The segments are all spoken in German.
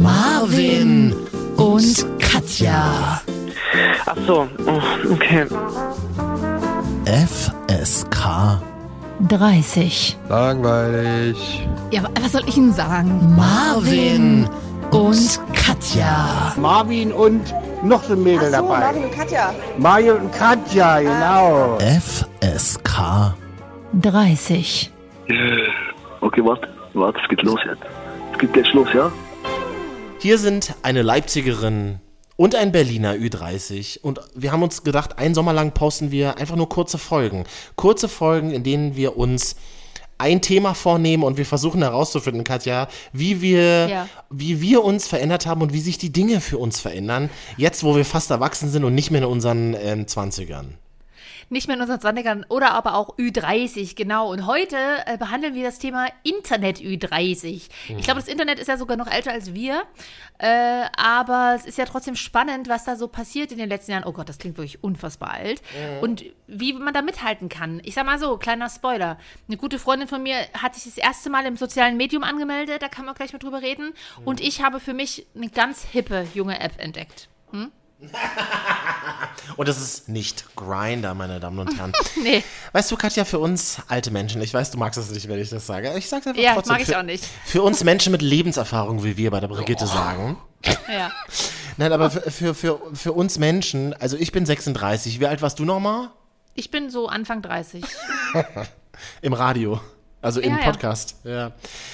Marvin und Katja. Ach so, oh, okay. FSK 30. Langweilig. Ja, wa- was soll ich Ihnen sagen? Marvin und Katja. Marvin und noch so ein Mädel Ach so, dabei. Marvin und Katja. Mario und Katja, genau. FSK 30. Okay, warte, warte, es geht los jetzt. Es geht gleich los, ja? Hier sind eine Leipzigerin und ein Berliner Ü30 und wir haben uns gedacht, einen Sommer lang posten wir einfach nur kurze Folgen. Kurze Folgen, in denen wir uns ein Thema vornehmen und wir versuchen herauszufinden, Katja, wie wir, Ja. wie wir uns verändert haben und wie sich die Dinge für uns verändern, jetzt wo wir fast erwachsen sind und nicht mehr in unseren ähm, 20ern. Nicht mehr in unseren 20ern oder aber auch Ü30, genau. Und heute äh, behandeln wir das Thema Internet Ü30. Ich glaube, das Internet ist ja sogar noch älter als wir. Äh, aber es ist ja trotzdem spannend, was da so passiert in den letzten Jahren. Oh Gott, das klingt wirklich unfassbar alt. Und wie man da mithalten kann. Ich sag mal so, kleiner Spoiler. Eine gute Freundin von mir hat sich das erste Mal im sozialen Medium angemeldet, da kann man gleich mal drüber reden. Und ich habe für mich eine ganz hippe junge App entdeckt. Und das ist nicht Grinder, meine Damen und Herren. Nee. Weißt du, Katja, für uns alte Menschen, ich weiß, du magst das nicht, wenn ich das sage. Ich sag's einfach Ja, trotzdem. mag ich für, auch nicht. Für uns Menschen mit Lebenserfahrung, wie wir bei der Brigitte sagen. Ja. Nein, aber für, für, für, uns Menschen, also ich bin 36. Wie alt warst du nochmal? Ich bin so Anfang 30. Im Radio. Also im Ja, ja. Podcast. Ja,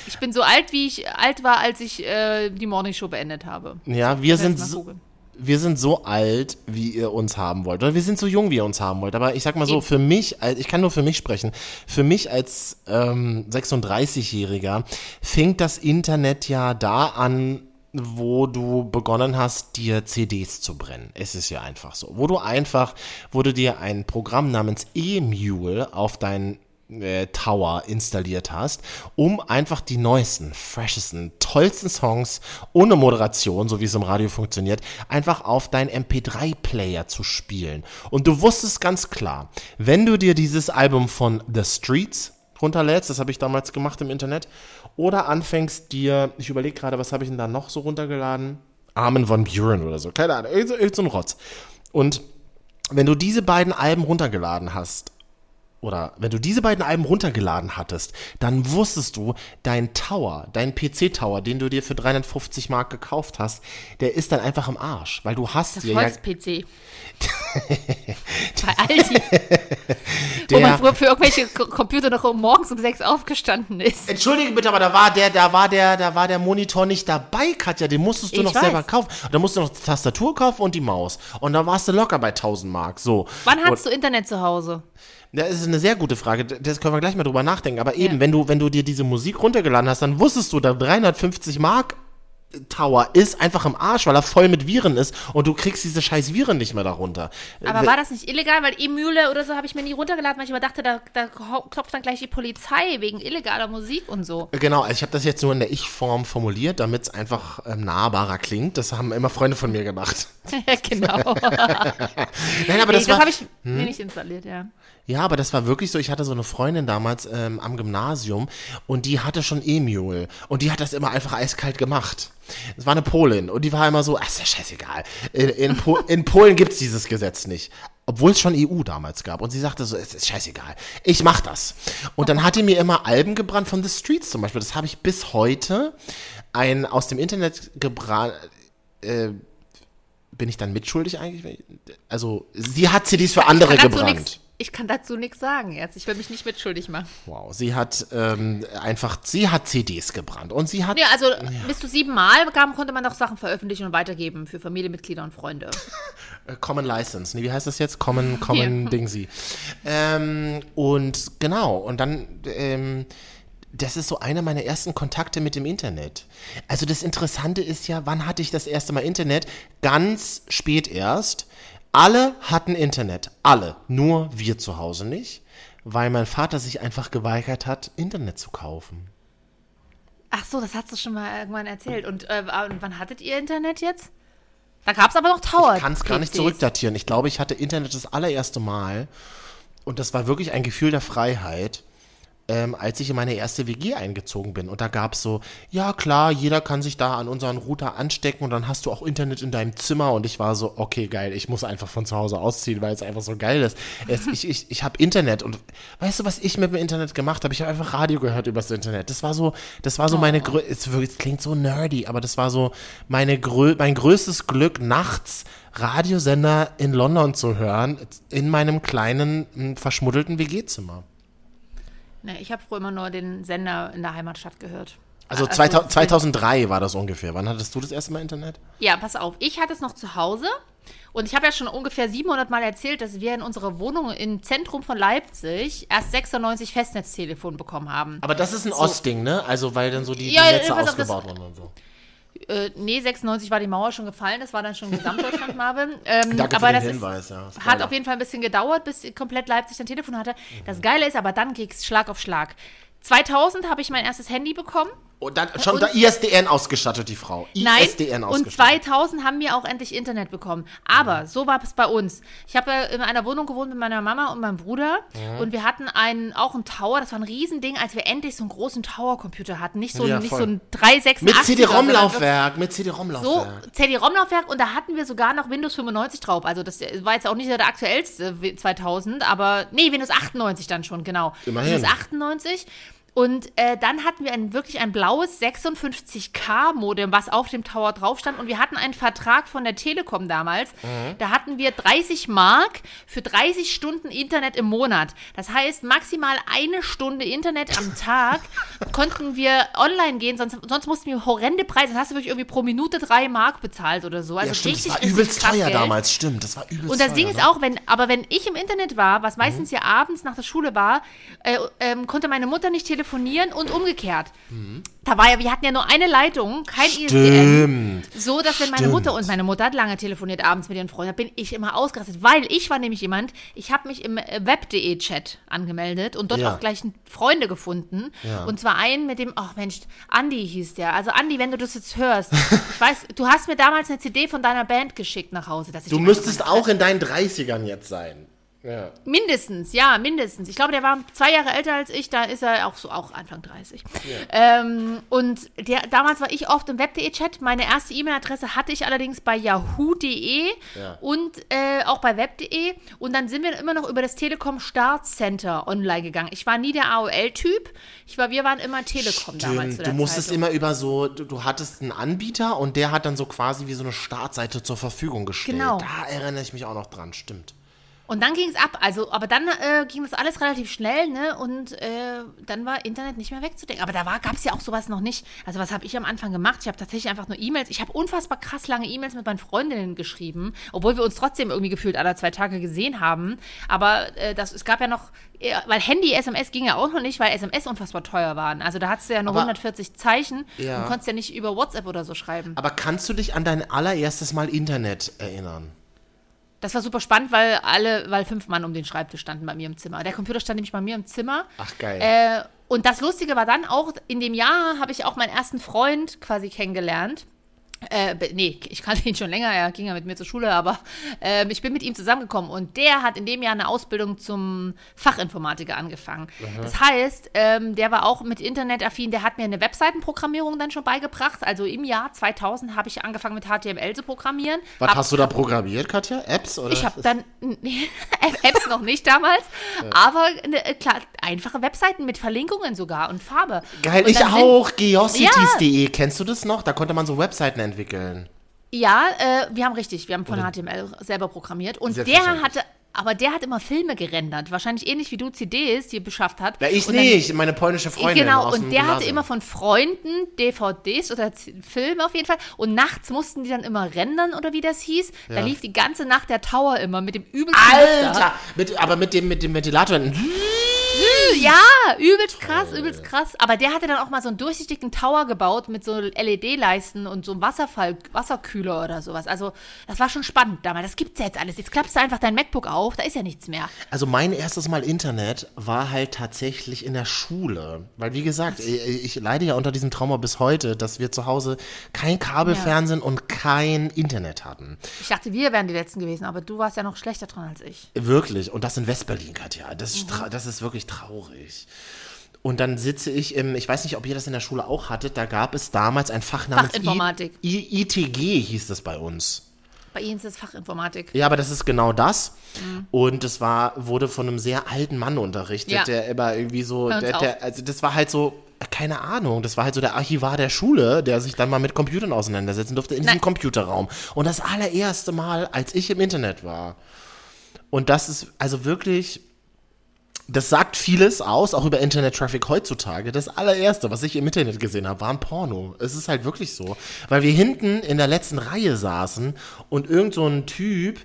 Ich bin so alt, wie ich alt war, als ich äh, die Morningshow beendet habe. ja wir, sind so. Wir sind so alt, wie ihr uns haben wollt. Oder wir sind so jung, wie ihr uns haben wollt. Aber ich sag mal so, für mich, ich kann nur für mich sprechen, für mich als ähm, 36-Jähriger fing das Internet ja da an, wo du begonnen hast, dir CDs zu brennen. Es ist ja einfach so. Wo du einfach, wo du dir ein Programm namens eMule auf dein äh, Tower installiert hast, um einfach die neuesten, freshesten, tollsten Songs ohne Moderation, so wie es im Radio funktioniert, einfach auf dein MP3-Player zu spielen. Und du wusstest ganz klar, wenn du dir dieses Album von The Streets runterlädst, das habe ich damals gemacht im Internet, oder anfängst dir, ich überlege gerade, was habe ich denn da noch so runtergeladen? Armin von Buren oder so, keine Ahnung, irgend so, irgend so Rotz. Und wenn du diese beiden Alben runtergeladen hast, oder wenn du diese beiden Alben runtergeladen hattest, dann wusstest du, dein Tower, dein PC-Tower, den du dir für 350 Mark gekauft hast, der ist dann einfach im Arsch, weil du hast Das dir ja, Volks-PC. Bei Aldi. Wo der, man früher für irgendwelche Computer noch um morgens um sechs aufgestanden ist. Entschuldige bitte, aber da war der, da war der, da war der Monitor nicht dabei, Katja. Den musstest du Ich noch weiß. selber kaufen. Da musst du noch die Tastatur kaufen und die Maus. Und da warst du locker bei 1000 Mark. So. Wann und, hast du Internet zu Hause? Das ist eine sehr gute Frage. Das können wir gleich mal drüber nachdenken. Aber eben, Ja. wenn du, wenn du dir diese Musik runtergeladen hast, dann wusstest du, der 350 Mark Tower ist einfach im Arsch, weil er voll mit Viren ist und du kriegst diese scheiß Viren nicht mehr darunter. Aber Äh, war das nicht illegal? Weil E-Mühle oder so habe ich mir nie runtergeladen, weil ich immer dachte, da, da klopft dann gleich die Polizei wegen illegaler Musik und so. Genau, also ich habe das jetzt nur in der Ich-Form formuliert, damit es einfach ähm, nahbarer klingt. Das haben immer Freunde von mir gemacht. genau. Nein, aber Nee, das, habe ich mir nicht installiert, ja. Ja, aber das war wirklich so. Ich hatte so eine Freundin damals ähm, am Gymnasium und die hatte schon E-Mule und die hat das immer einfach eiskalt gemacht. Es war eine Polin und die war immer so, ach, ist ja scheißegal. In, in, po in Polen gibt's dieses Gesetz nicht. Obwohl es schon EU damals gab. Und sie sagte so, es ist scheißegal. Ich mach das. Und dann hat die mir immer Alben gebrannt von The Streets zum Beispiel. Das habe ich bis heute ein aus dem Internet gebrannt. Äh, bin ich dann mitschuldig eigentlich? Also, sie hat CDs für andere gebrannt. nix- Ich kann dazu nichts sagen jetzt. Ich will mich nicht mitschuldig machen. Wow, sie hat ähm, einfach, sie hat CDs gebrannt und sie hat, Ja, also bis zu sieben Mal kam, konnte man noch Sachen veröffentlichen und weitergeben für Familienmitglieder und Freunde. äh, Common License, nee, wie heißt das jetzt? Common, Common Ja. Dingsy. Ähm, und genau, und dann, ähm, das ist so einer meiner ersten Kontakte mit dem Internet. Also das Interessante ist ja, wann hatte ich das erste Mal Internet? Ganz spät erst. Alle hatten Internet, alle, nur wir zu Hause nicht, weil mein Vater sich einfach geweigert hat, Internet zu kaufen. Ach so, das hast du schon mal irgendwann erzählt. Und äh, wann hattet ihr Internet jetzt? Da gab es aber noch Tower. Ich kann es gar nicht zurückdatieren. Ich glaube, ich hatte Internet das allererste Mal und das war wirklich ein Gefühl der Freiheit. Ähm, als ich in meine erste WG eingezogen bin. Und da gab es so, ja klar, jeder kann sich da an unseren Router anstecken und dann hast du auch Internet in deinem Zimmer. Und ich war so, okay, geil, ich muss einfach von zu Hause ausziehen, weil es einfach so geil ist. Es, ich ich, ich habe Internet und weißt du, was ich mit dem Internet gemacht habe? Ich habe einfach Radio gehört übers Internet. Das war so, das war so meine Grö es, es klingt so nerdy, aber das war so meine Grö mein größtes Glück, nachts Radiosender in London zu hören, in meinem kleinen, verschmuddelten WG-Zimmer. Nee, ich habe früher immer nur den Sender in der Heimatstadt gehört. Also, Also, 2000, 2003 war das ungefähr. Wann hattest du das erste Mal Internet? Ja, pass auf. Ich hatte es noch zu Hause. Und ich habe ja schon ungefähr 700 Mal erzählt, dass wir in unserer Wohnung im Zentrum von Leipzig erst 96 Festnetztelefon bekommen haben. Aber das ist ein So. Ostding, ne? Also, weil dann so die, Ja, die Netze ausgebaut wurden und so. Äh, nee, 96 war die Mauer schon gefallen. Das war dann schon Gesamtdeutschland, Marvin. Ähm, Danke aber für den das ist- Hinweis, ja. Hat Spoiler. auf jeden Fall ein bisschen gedauert, bis komplett Leipzig ein Telefon hatte. Das Geile ist aber, dann ging es Schlag auf Schlag. 2000 habe ich mein erstes Handy bekommen. Und dann schon Und- da ISDN ausgestattet, die Frau. Nein, ISDN und ausgestattet. 2000 haben wir auch endlich Internet bekommen. Aber so war es bei uns. Ich habe in einer Wohnung gewohnt mit meiner Mama und meinem Bruder. Und wir hatten einen, auch einen Tower. Das war ein Riesending, als wir endlich so einen großen Tower-Computer hatten. Nicht so, Ja, ein- nicht voll. so ein 386. Mit CD-ROM-Laufwerk, mit So, CD-ROM-Laufwerk. CD-ROM-Laufwerk und da hatten wir sogar noch Windows 95 drauf. Also das war jetzt auch nicht der aktuellste W- 2000, aber nee, Windows 98 dann schon, genau. Immerhin. Windows 98. Und äh, dann hatten wir ein, wirklich ein blaues 56K-Modem, was auf dem Tower drauf stand. Und wir hatten einen Vertrag von der Telekom damals. Mhm. Da hatten wir 30 Mark für 30 Stunden Internet im Monat. Das heißt, maximal eine Stunde Internet am Tag konnten wir online gehen, sonst, sonst mussten wir horrende Preise. Dann hast du wirklich irgendwie pro Minute drei Mark bezahlt oder so. Also ja, stimmt, das richtig, war richtig übelst teuer Geld. damals, stimmt. Das war übelst Und das teuer, Ding ist ne? auch, wenn, aber wenn ich im Internet war, was meistens Mhm. ja abends nach der Schule war, äh, ähm, konnte meine Mutter nicht telefonieren und umgekehrt. Da war ja, wir hatten ja nur eine Leitung, kein ISDN. Stimmt. So, dass wenn meine. Mutter und meine Mutter hat lange telefoniert abends mit ihren Freunden, da bin ich immer ausgerastet, weil ich war nämlich jemand, ich habe mich im äh, web.de Chat angemeldet und dort Ja. auch gleich Freunde gefunden. Ja. Und zwar einen mit dem, ach Mensch, Andi hieß der. Also Andi, wenn du das jetzt hörst, ich weiß, du hast mir damals eine CD von deiner Band geschickt nach Hause. Dass ich Du müsstest auch in deinen 30ern jetzt sein. Ja. Mindestens, ja, mindestens. Ich glaube, der war zwei Jahre älter als ich, da ist er auch so, auch Anfang 30. Ähm, und der, damals war ich oft im Web.de-Chat. Meine erste E-Mail-Adresse hatte ich allerdings bei yahoo.de Ja. und äh, auch bei web.de. Und dann sind wir immer noch über das Telekom Start Center online gegangen. Ich war nie der AOL-Typ. Ich war, wir waren immer Telekom damals. Stimmt, der du musstest Zeit. immer über so, du, du hattest einen Anbieter und der hat dann so quasi wie so eine Startseite zur Verfügung gestellt. Genau. Da erinnere ich mich auch noch dran, stimmt. Und dann ging es ab, also, aber dann äh, ging das alles relativ schnell, ne? Und äh, dann war Internet nicht mehr wegzudenken. Aber da gab es ja auch sowas noch nicht. Also, was habe ich am Anfang gemacht? Ich habe tatsächlich einfach nur E-Mails. Ich habe unfassbar krass lange E-Mails mit meinen Freundinnen geschrieben, obwohl wir uns trotzdem irgendwie gefühlt alle zwei Tage gesehen haben. Aber äh, das, es gab ja noch, äh, weil Handy, SMS ging ja auch noch nicht, weil SMS unfassbar teuer waren. Also, da hattest du ja nur Aber- 140 Zeichen Ja. und konntest ja nicht über WhatsApp oder so schreiben. Aber kannst du dich an dein allererstes Mal Internet erinnern? Das war super spannend, weil alle, weil fünf Mann um den Schreibtisch standen bei mir im Zimmer. Der Computer stand nämlich bei mir im Zimmer. Ach, geil. Äh, und das Lustige war dann auch, in dem Jahr habe ich auch meinen ersten Freund quasi kennengelernt. Äh, nee, ich kannte ihn schon länger, er ging ja mit mir zur Schule, aber ähm, ich bin mit ihm zusammengekommen und der hat in dem Jahr eine Ausbildung zum Fachinformatiker angefangen. Das heißt, ähm, der war auch mit Internet affin, der hat mir eine Webseitenprogrammierung dann schon beigebracht. Also im Jahr 2000 habe ich angefangen mit HTML zu programmieren. Was Hab- hast du da programmiert, Katja? Apps? Oder? ich habe dann nee, Apps noch nicht damals, aber ne, äh, klar, einfache Webseiten mit Verlinkungen sogar und Farbe. Geil, und ich auch. Geocities.de. Kennst du das noch? Da konnte man so Webseiten entwickeln. Ja, äh, wir haben richtig, wir haben von HTML selber programmiert und der hatte, aber der hat immer Filme gerendert, wahrscheinlich ähnlich wie du CDs die beschafft hat. Ja, ich dann- nicht, meine polnische Freundin. Genau, und der hatte immer von Freunden DVDs oder Filme auf jeden Fall. Und nachts mussten die dann immer rendern oder wie das hieß. Da lief die ganze Nacht der Tower immer mit dem übelsten. Alter! Mit, aber mit dem, mit dem Ventilator. Ja, übelst krass, übelst krass. Aber der hatte dann auch mal so einen durchsichtigen Tower gebaut mit so LED-Leisten und so einem Wasserfall, Wasserkühler oder sowas. Also, das war schon spannend damals. Das gibt's ja jetzt alles. Jetzt klappst du einfach dein MacBook auf, da ist ja nichts mehr. Also mein erstes Mal Internet war halt tatsächlich in der Schule. Weil wie gesagt, ich, ich leide ja unter diesem Trauma bis heute, dass wir zu Hause kein Kabelfernsehen und kein Internet hatten. Ich dachte, wir wären die Letzten gewesen, aber du warst ja noch schlechter dran als ich. Wirklich. Und das in Westberlin, Katja. Das Mhm. das ist wirklich traurig. Und dann sitze ich im, ich weiß nicht, ob ihr das in der Schule auch hattet, da gab es damals ein Fach namens Fachinformatik. I, I, ITG hieß das bei uns. Bei Ihnen ist es Fachinformatik. Ja, aber das ist genau das. Mhm. Und es war, wurde von einem sehr alten Mann unterrichtet, Ja. der immer irgendwie so, der, der, also das war halt so, keine Ahnung, das war halt so der Archivar der Schule, der sich dann mal mit Computern auseinandersetzen durfte in diesem Nein. Computerraum. Und das allererste Mal, als ich im Internet war. Und das ist also wirklich, das sagt vieles aus, auch über Internet-Traffic heutzutage. Das allererste, was ich im Internet gesehen habe, war ein Porno. Es ist halt wirklich so. Weil wir hinten in der letzten Reihe saßen und irgend so ein Typ,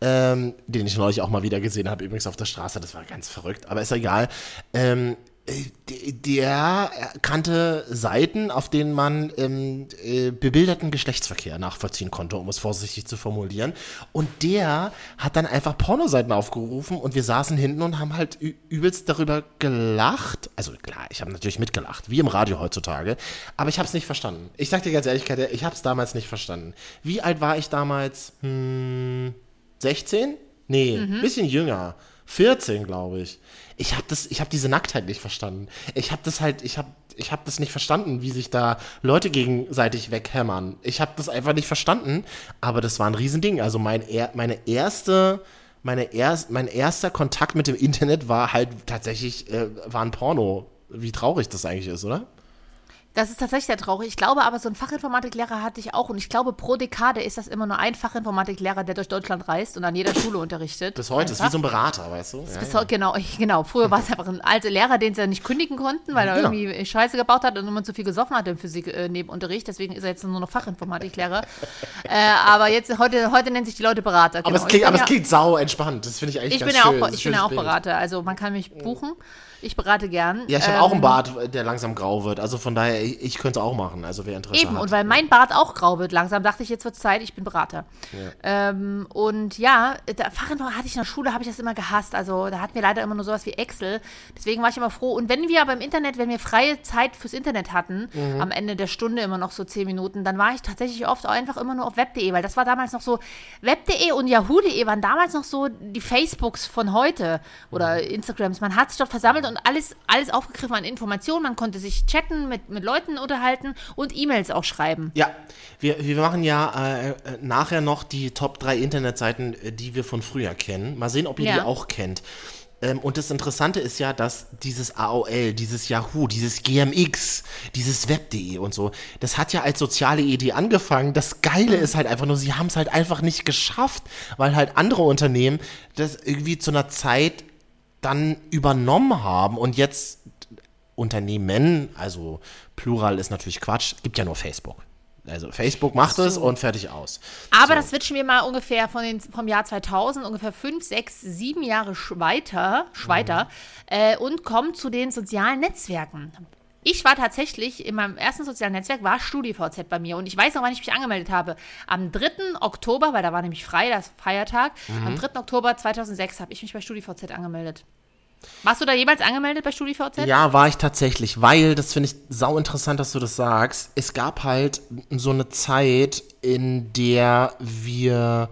ähm, den ich neulich auch mal wieder gesehen habe, übrigens auf der Straße, das war ganz verrückt, aber ist egal, ähm, äh, der kannte Seiten, auf denen man ähm, äh, bebilderten Geschlechtsverkehr nachvollziehen konnte, um es vorsichtig zu formulieren. Und der hat dann einfach Pornoseiten aufgerufen und wir saßen hinten und haben halt übelst darüber gelacht. Also klar, ich habe natürlich mitgelacht, wie im Radio heutzutage, aber ich habe es nicht verstanden. Ich sag dir ganz ehrlich, Katja, ich habe es damals nicht verstanden. Wie alt war ich damals? Hm, 16? Nee, bisschen jünger. 14, glaube ich. Ich habe das, ich habe diese Nacktheit nicht verstanden. Ich habe das halt, ich habe, ich habe das nicht verstanden, wie sich da Leute gegenseitig weghämmern. Ich habe das einfach nicht verstanden. Aber das war ein Riesending. Also mein, meine erste, meine erst, mein erster Kontakt mit dem Internet war halt tatsächlich, äh, war ein Porno. Wie traurig das eigentlich ist, oder? Das ist tatsächlich sehr traurig. Ich glaube aber, so ein Fachinformatiklehrer hatte ich auch. Und ich glaube, pro Dekade ist das immer nur ein Fachinformatiklehrer, der durch Deutschland reist und an jeder Schule unterrichtet. Bis heute ist wie Einfach. so ein Berater, weißt du? Ja, Bis ja. Genau, genau. Früher war es einfach ein alter Lehrer, den sie ja nicht kündigen konnten, weil er Genau. irgendwie Scheiße gebaut hat und immer zu viel gesoffen hat im Physik äh, neben Unterricht. Deswegen ist er jetzt nur noch Fachinformatiklehrer. äh, aber jetzt heute, heute nennen sich die Leute Berater. Aber, genau. es Ich klingt, aber es klingt sau entspannt. Das finde ich eigentlich Ich ganz bin ja schön. auch, ich bin ja auch Bild. Berater. Also man kann mich buchen. Ich berate gern. Ja, ich habe Ähm, auch einen Bart, der langsam grau wird. Also von daher, ich, ich könnte es auch machen. Also wer Interesse Eben, hat. und weil mein Bart auch grau wird langsam, dachte ich, jetzt wird Zeit, ich bin Berater. Ähm, und ja, da Fachinformatik hatte ich in der Schule, habe ich das immer gehasst. Also da hatten wir leider immer nur sowas wie Excel. Deswegen war ich immer froh. Und wenn wir aber im Internet, wenn wir freie Zeit fürs Internet hatten, Mhm. am Ende der Stunde immer noch so zehn Minuten, dann war ich tatsächlich oft auch einfach immer nur auf web.de, weil das war damals noch so, web.de und yahoo.de waren damals noch so die Facebooks von heute oder Mhm. Instagrams. Man hat sich dort versammelt und alles, alles aufgegriffen an Informationen. Man konnte sich chatten, mit, mit Leuten unterhalten und E-Mails auch schreiben. Ja, wir, wir machen ja äh, äh, nachher noch die Top 3 Internetseiten, äh, die wir von früher kennen. Mal sehen, ob ihr Ja. die auch kennt. Ähm, und das Interessante ist ja, dass dieses AOL, dieses Yahoo, dieses GMX, dieses Web.de und so, das hat ja als soziale Idee angefangen. Das Geile ist halt einfach nur, sie haben es halt einfach nicht geschafft, weil halt andere Unternehmen das irgendwie zu einer Zeit dann übernommen haben und jetzt Unternehmen, also Plural ist natürlich Quatsch, gibt ja nur Facebook. Also Facebook macht es und fertig aus. Aber So. das switchen wir mal ungefähr von den, vom Jahr 2000, ungefähr fünf, sechs, sieben Jahre weiter, weiter äh, und kommen zu den sozialen Netzwerken. Ich war tatsächlich, in meinem ersten sozialen Netzwerk war StudiVZ bei mir und ich weiß noch, wann ich mich angemeldet habe. Am 3. Oktober, weil da war nämlich frei, das Feiertag, am 3. Oktober 2006 habe ich mich bei StudiVZ angemeldet. Warst du da jemals angemeldet bei StudiVZ? Ja, war ich tatsächlich, weil, das finde ich sau interessant, dass du das sagst. Es gab halt so eine Zeit, in der wir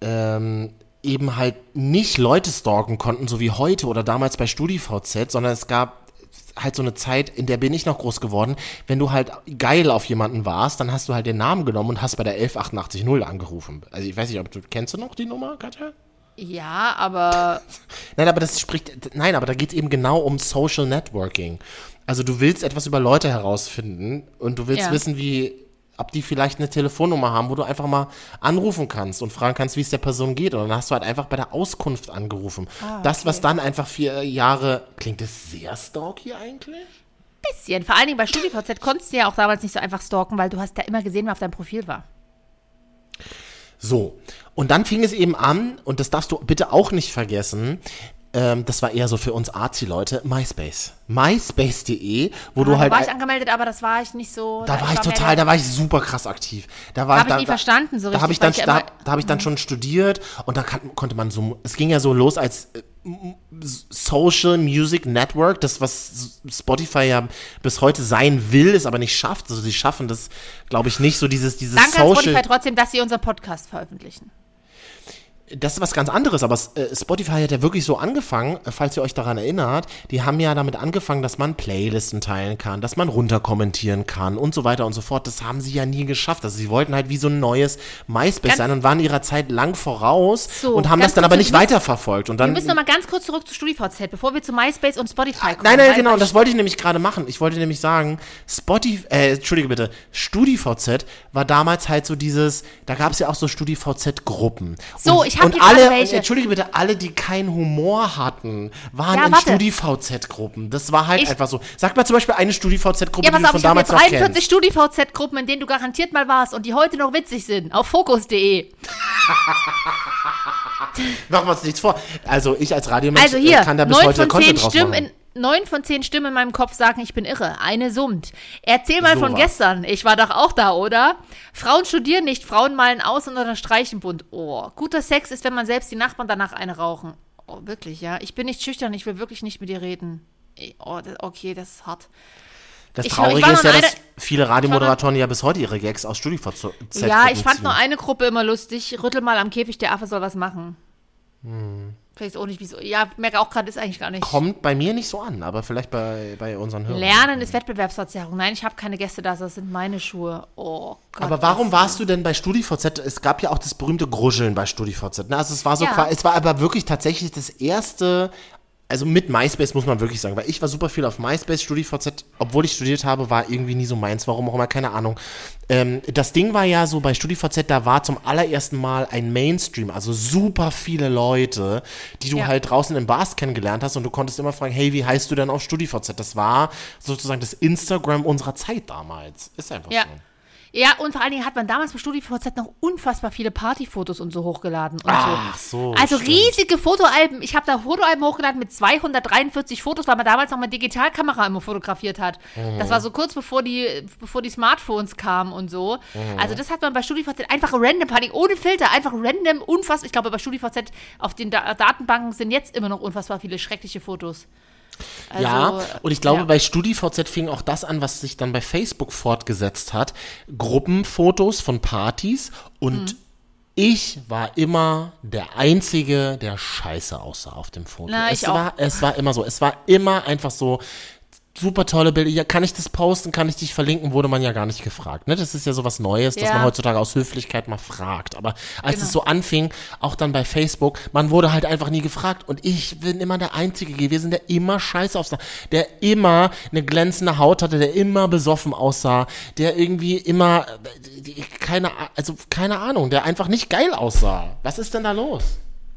ähm, eben halt nicht Leute stalken konnten, so wie heute oder damals bei StudiVZ, sondern es gab halt so eine Zeit, in der bin ich noch groß geworden. Wenn du halt geil auf jemanden warst, dann hast du halt den Namen genommen und hast bei der 11880 angerufen. Also ich weiß nicht, ob du kennst du noch die Nummer, Katja? Ja, aber Nein, aber das spricht, nein, aber da geht es eben genau um Social Networking. Also du willst etwas über Leute herausfinden und du willst Ja. wissen, wie, ob die vielleicht eine Telefonnummer haben, wo du einfach mal anrufen kannst und fragen kannst, wie es der Person geht. Und dann hast du halt einfach bei der Auskunft angerufen. Das, was dann einfach vier Jahre, klingt das sehr stalky eigentlich? bisschen. Vor allen Dingen bei StudiVZ konntest du ja auch damals nicht so einfach stalken, weil du hast ja immer gesehen, wer auf deinem Profil war. So, und dann fing es eben an, und das darfst du bitte auch nicht vergessen, ähm, das war eher so für uns Arzi-Leute, MySpace. MySpace.de, wo du da halt. war ich angemeldet, aber das war ich nicht so. Da war ich total, da war ich super krass aktiv. Da war Hab ich da, nie da, verstanden so Da habe richtig, ich dann, ich da, Mhm. da habe ich dann schon studiert und da kann, konnte man so, es ging ja so los als äh, Social Music Network, das was Spotify ja bis heute sein will, es aber nicht schafft. Also sie schaffen das, glaube ich, nicht so dieses dieses Danke an Social. Spotify trotzdem, dass sie unseren Podcast veröffentlichen. Das ist was ganz anderes, aber äh, Spotify hat ja wirklich so angefangen, äh, falls ihr euch daran erinnert, die haben ja damit angefangen, dass man Playlisten teilen kann, dass man runterkommentieren kann und so weiter und so fort. Das haben sie ja nie geschafft. Also sie wollten halt wie so ein neues MySpace Ganz- sein und waren ihrer Zeit lang voraus So, und haben das dann aber wir nicht müssen- weiterverfolgt. Und Wir dann müssen noch mal ganz kurz zurück zu StudiVZ, bevor wir zu MySpace und Spotify kommen. Nein, nein, genau, das wollte ich nämlich gerade machen. Ich wollte nämlich sagen, Spotify, äh, entschuldige bitte, StudiVZ war damals halt so dieses, da gab es ja auch so StudiVZ-Gruppen. So, und, ich und alle, entschuldige bitte, alle, die keinen Humor hatten, waren Ja, in. StudiVZ-Gruppen. Das war halt Ich- einfach so. Sag mal zum Beispiel eine StudiVZ-Gruppe, Ja, die du von ich damals noch 43 kennst. StudiVZ-Gruppen, in denen du garantiert mal warst und die heute noch witzig sind. Auf Fokus.de. Machen wir uns nichts vor. Also ich als Radiomensch Also hier, äh, kann da bis heute Content draus Stimmen machen. in, neun von zehn Stimmen in meinem Kopf sagen, ich bin irre. Eine summt. Erzähl mal So von was. gestern. Ich war doch auch da, oder? Frauen studieren nicht, Frauen malen aus und unterstreichen bunt. Oh, guter Sex ist, wenn man selbst die Nachbarn danach eine rauchen. Oh, wirklich, ja. Ich bin nicht schüchtern, ich will wirklich nicht mit dir reden. Oh, das, okay, das ist hart. Das ich- ich Traurige war noch ist ja, dass viele Radiomoderatoren ja bis heute ihre Gags aus StudiVZ Ja, ich fand ziehen. nur eine Gruppe immer lustig. Rüttel mal am Käfig, der Affe soll was machen. Hm. Vielleicht auch nicht, wieso. Ja, merke auch gerade, ist eigentlich gar nicht. Kommt bei mir nicht so an, aber vielleicht bei, bei unseren Hörern. Lernen ist Wettbewerbsverzerrung. Nein, ich habe keine Gäste da, das sind meine Schuhe. Oh Gott. Aber warum warst du denn bei StudiVZ? Es gab ja auch das berühmte Gruscheln bei StudiVZ. Ne? Also es war so, Ja. es war aber wirklich tatsächlich das erste, also mit MySpace muss man wirklich sagen, weil ich war super viel auf MySpace, StudiVZ, obwohl ich studiert habe, war irgendwie nie so meins, warum auch immer, keine Ahnung. Ähm, das Ding war ja so bei StudiVZ, da war zum allerersten Mal ein Mainstream, also super viele Leute, die du Ja. halt draußen in Bars kennengelernt hast und du konntest immer fragen, hey, wie heißt du denn auf StudiVZ? Das war sozusagen das Instagram unserer Zeit damals. Ist einfach Ja. so. Ja, und vor allen Dingen hat man damals bei StudiVZ noch unfassbar viele Partyfotos und so hochgeladen. Und Ach so, Also stimmt. riesige Fotoalben. Ich habe da Fotoalben hochgeladen mit 243 Fotos, weil man damals noch mit Digitalkamera immer fotografiert hat. Mhm. Das war so kurz bevor die, bevor die Smartphones kamen und so. Mhm. Also das hat man bei StudiVZ einfach random Panik, ohne Filter, einfach random, unfassbar. Ich glaube, bei StudiVZ auf den da Datenbanken sind jetzt immer noch unfassbar viele schreckliche Fotos. Also, ja, und ich glaube, ja. bei StudiVZ fing auch das an, was sich dann bei Facebook fortgesetzt hat. Gruppenfotos von Partys und Mhm. ich war immer der Einzige, der scheiße aussah auf dem Foto. Na, es, auch. war, es war immer so. Es war immer einfach so. Super tolle Bilder. Ja, kann ich das posten? Kann ich dich verlinken? Wurde man ja gar nicht gefragt. Ne? Das ist ja sowas Neues, dass Ja. man heutzutage aus Höflichkeit mal fragt. Aber als Genau. es so anfing, auch dann bei Facebook, man wurde halt einfach nie gefragt. Und ich bin immer der Einzige gewesen, der immer scheiße aussah. Der immer eine glänzende Haut hatte, der immer besoffen aussah, der irgendwie immer, äh, keine, also keine Ahnung, der einfach nicht geil aussah. Was ist denn da los?